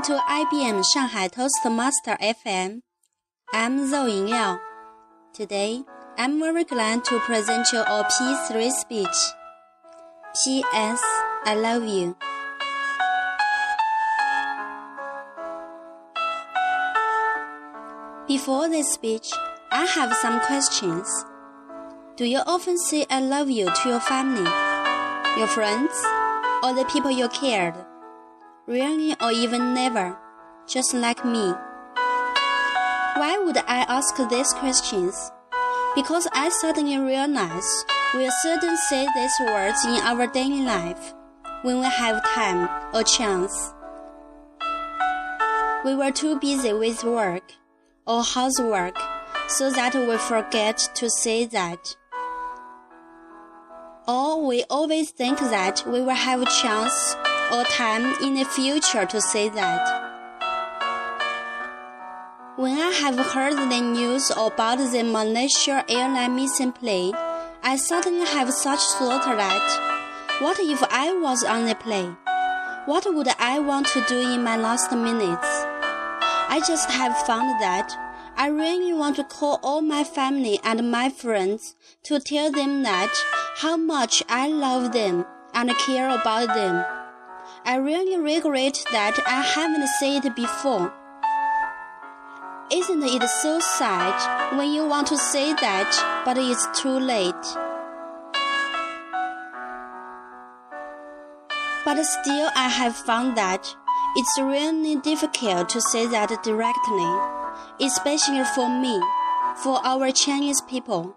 listening to IBM Shanghai Toastmaster FM. I'm Zoe Liao. Today, I'm very glad to present you a P3 speech. P.S. I love you. Before this speech, I have some questions. Do you often say I love you to your family, your friends, or the people you cared? Rarely or even never, just like me. Why would I ask these questions? Because I suddenly realize we seldom say these words in our daily life when we have time or chance. We were too busy with work or housework so that we forget to say that. Or we always think that we will have a chance or time in the future to say that. When I have heard the news about the Malaysia airline missing plane, I suddenly have such thought that what if I was on the plane? What would I want to do in my last minutes? I just have found that I really want to call all my family and my friends to tell them that how much I love them and care about them. I really regret that I haven't said it before. Isn't it so sad when you want to say that, but it's too late? But still, I have found that it's really difficult to say that directly, especially for me, for our Chinese people.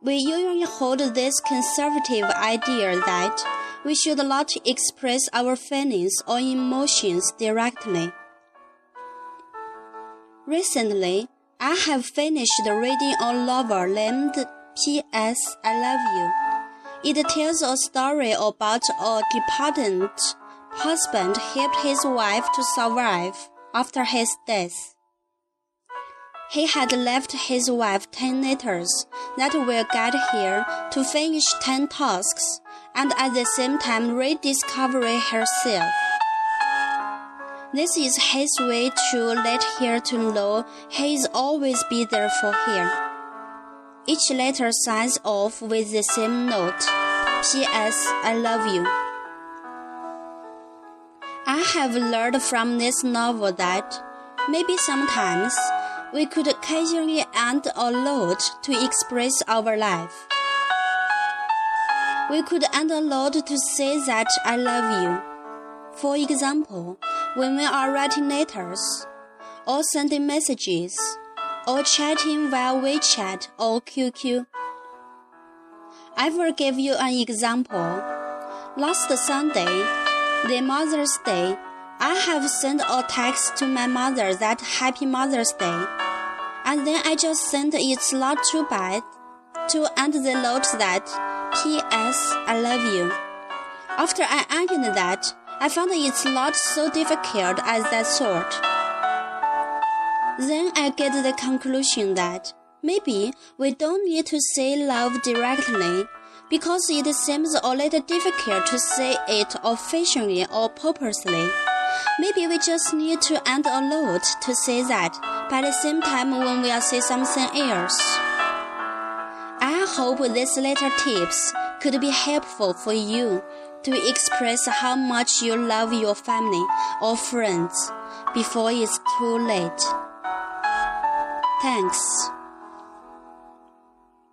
We usually hold this conservative idea that we should not express our feelings or emotions directly. Recently, I have finished reading a novel named P.S. I Love You. It tells a story about a departed husband helped his wife to survive after his death. He had left his wife 10 letters that will guide her to finish 10 tasks and at the same time rediscover herself. This is his way to let her to know he is always be there for her. Each letter signs off with the same note. P.S. I love you. I have learned from this novel that maybe sometimes we could occasionally add a note to express our life. We could add a note to say that I love you. For example, when we are writing letters, or sending messages, or chatting via WeChat or QQ. I will give you an example. Last Sunday, the Mother's Day, I have sent a text to my mother that Happy Mother's Day. And then I just sent it's not too bad to end the note that P.S. I love you. After I ended that, I found it's not so difficult as I thought. Then I get the conclusion that maybe we don't need to say love directly because it seems a little difficult to say it officially or purposely. Maybe we just need to add a note to say that, but at the same time when we are say something else. I hope these little tips could be helpful for you to express how much you love your family or friends before it's too late. Thanks.